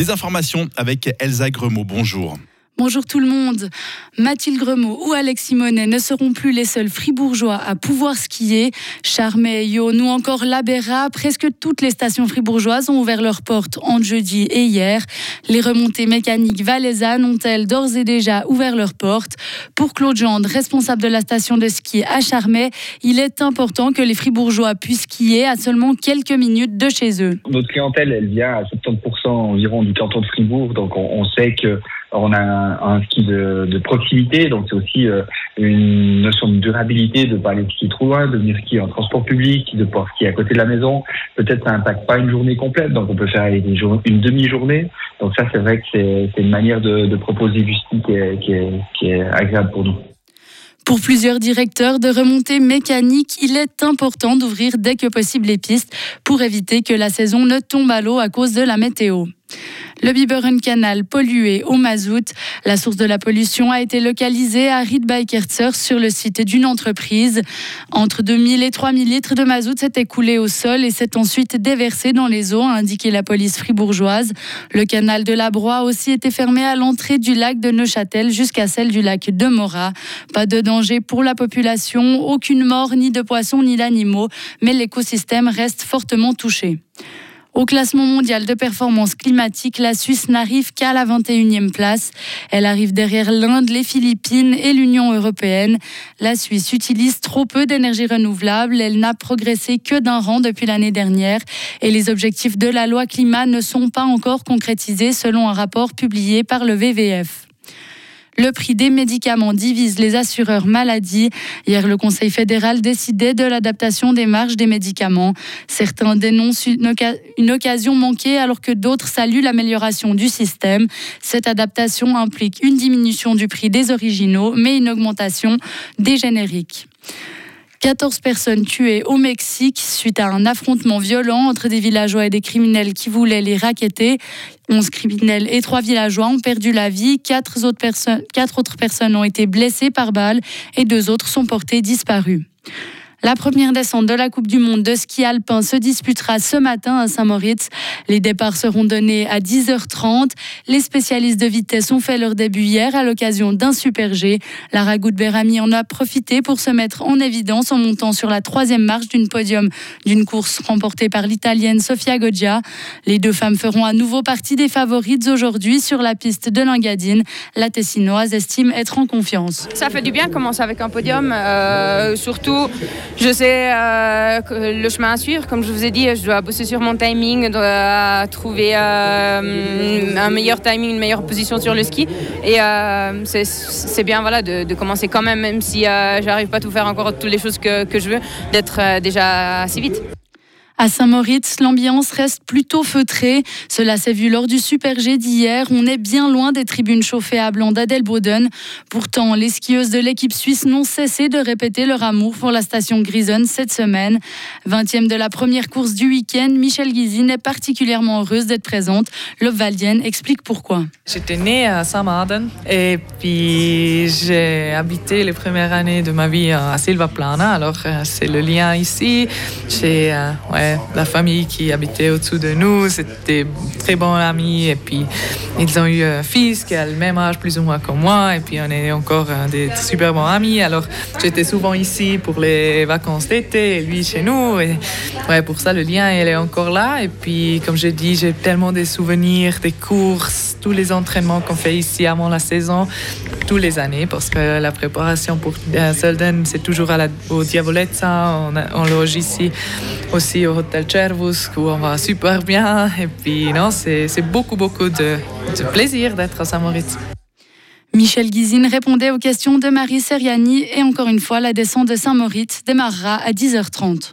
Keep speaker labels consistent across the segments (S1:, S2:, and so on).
S1: Les informations avec Elsa Gremaud. Bonjour.
S2: Bonjour tout le monde. Mathilde Gremaud ou Alex Simonet ne seront plus les seuls fribourgeois à pouvoir skier. Charmey, Yon ou encore La presque toutes les stations fribourgeoises ont ouvert leurs portes en jeudi et hier. Les remontées mécaniques valaisannes ont-elles d'ores et déjà ouvert leurs portes? Pour Claude Gendre, responsable de la station de ski à Charmey, il est important que les fribourgeois puissent skier à seulement quelques minutes de chez eux.
S3: Notre clientèle, elle vient à 70% environ du canton de Fribourg, donc on, on sait que on a un, ski de, proximité, donc c'est aussi euh, une notion de durabilité, de pas aller skier trop loin, de venir skier en transport public, de pouvoir skier à côté de la maison. Peut-être ça n'impacte pas une journée complète, donc on peut faire aller une demi-journée. Donc ça, c'est vrai que c'est une manière de, de, proposer du ski qui est, qui, est, qui est agréable pour nous.
S2: Pour plusieurs directeurs de remontée mécanique, il est important d'ouvrir dès que possible les pistes pour éviter que la saison ne tombe à l'eau à cause de la météo. Le Biberen Canal pollué au mazout. La source de la pollution a été localisée à Riedbeikertzer sur le site d'une entreprise. Entre 2000 et 3000 litres de mazout s'est écoulé au sol et s'est ensuite déversé dans les eaux, a indiqué la police fribourgeoise. Le canal de la Broye a aussi été fermé à l'entrée du lac de Neuchâtel jusqu'à celle du lac de Mora. Pas de danger pour la population, aucune mort ni de poissons ni d'animaux, mais l'écosystème reste fortement touché. Au classement mondial de performance climatique, la Suisse n'arrive qu'à la 21e place. Elle arrive derrière l'Inde, les Philippines et l'Union européenne. La Suisse utilise trop peu d'énergie renouvelable. Elle n'a progressé que d'un rang depuis l'année dernière. Et les objectifs de la loi climat ne sont pas encore concrétisés selon un rapport publié par le VVF. Le prix des médicaments divise les assureurs maladie. Hier, le Conseil fédéral décidait de l'adaptation des marges des médicaments. Certains dénoncent une, occasion manquée alors que d'autres saluent l'amélioration du système. Cette adaptation implique une diminution du prix des originaux, mais une augmentation des génériques. 14 personnes tuées au Mexique suite à un affrontement violent entre des villageois et des criminels qui voulaient les raqueter. 11 criminels et 3 villageois ont perdu la vie. 4 autres, personnes, 4 autres personnes ont été blessées par balle et deux autres sont portées disparues. La première descente de la Coupe du Monde de ski alpin se disputera ce matin à Saint-Moritz. Les départs seront donnés à 10h30. Les spécialistes de vitesse ont fait leur début hier à l'occasion d'un super G. Lara Berami en a profité pour se mettre en évidence en montant sur la troisième marche d'une podium d'une course remportée par l'Italienne Sofia Goggia. Les deux femmes feront à nouveau partie des favorites aujourd'hui sur la piste de Langadine. La Tessinoise estime être en confiance.
S4: Ça fait du bien commencer avec un podium, euh, surtout je sais euh, le chemin à suivre. Comme je vous ai dit, je dois bosser sur mon timing, trouver euh, un meilleur timing, une meilleure position sur le ski. Et euh, c'est bien voilà, de, commencer quand même, même si j'arrive pas à tout faire encore toutes les choses que, que je veux, d'être déjà assez vite.
S2: À Saint-Moritz, l'ambiance reste plutôt feutrée. Cela s'est vu lors du Super G d'hier. On est bien loin des tribunes chauffées à blanc d'Adelboden. Pourtant, les skieuses de l'équipe suisse n'ont cessé de répéter leur amour pour la station Grisonne cette semaine. 20e de la première course du week-end, Michel Guizine est particulièrement heureuse d'être présente. L'Obvaldienne explique pourquoi.
S5: J'étais née à Saint-Martin et puis j'ai habité les premières années de ma vie à Silva Plana. Alors, euh, c'est le lien ici. J'ai euh, la famille qui habitait au-dessous de nous, c'était très bons amis. Et puis, ils ont eu un fils qui a le même âge plus ou moins que moi. Et puis, on est encore des super bons amis. Alors, j'étais souvent ici pour les vacances d'été lui chez nous. Et ouais, pour ça, le lien, il est encore là. Et puis, comme je dis, j'ai tellement des souvenirs, des courses, tous les entraînements qu'on fait ici avant la saison, tous les années, parce que la préparation pour Selden, c'est toujours au Diavolezza. On, loge ici aussi au Hôtel Cervus, où on va super bien. Et puis, non, c'est beaucoup, beaucoup de, de plaisir d'être à Saint-Moritz.
S2: Michel Guizine répondait aux questions de Marie Seriani et encore une fois, la descente de Saint-Moritz démarrera à 10h30.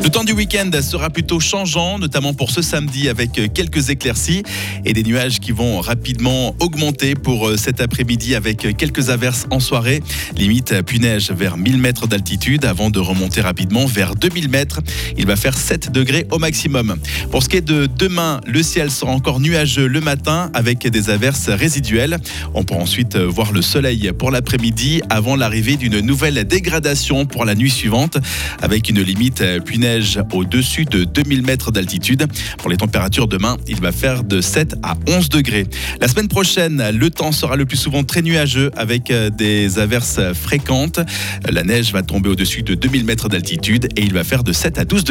S1: Le temps du week-end sera plutôt changeant, notamment pour ce samedi avec quelques éclaircies et des nuages qui vont rapidement augmenter pour cet après-midi avec quelques averses en soirée. Limite puis neige vers 1000 mètres d'altitude avant de remonter rapidement vers 2000 mètres. Il va faire 7 degrés au maximum. Pour ce qui est de demain, le ciel sera encore nuageux le matin avec des averses résiduelles. On pourra ensuite voir le soleil pour l'après-midi avant l'arrivée d'une nouvelle dégradation pour la nuit suivante avec une limite puis au-dessus de 2000 mètres d'altitude. Pour les températures demain, il va faire de 7 à 11 degrés. La semaine prochaine, le temps sera le plus souvent très nuageux avec euh, des averses fréquentes. La neige va tomber au-dessus de 2000 mètres d'altitude et il va faire de 7 à 12 degrés.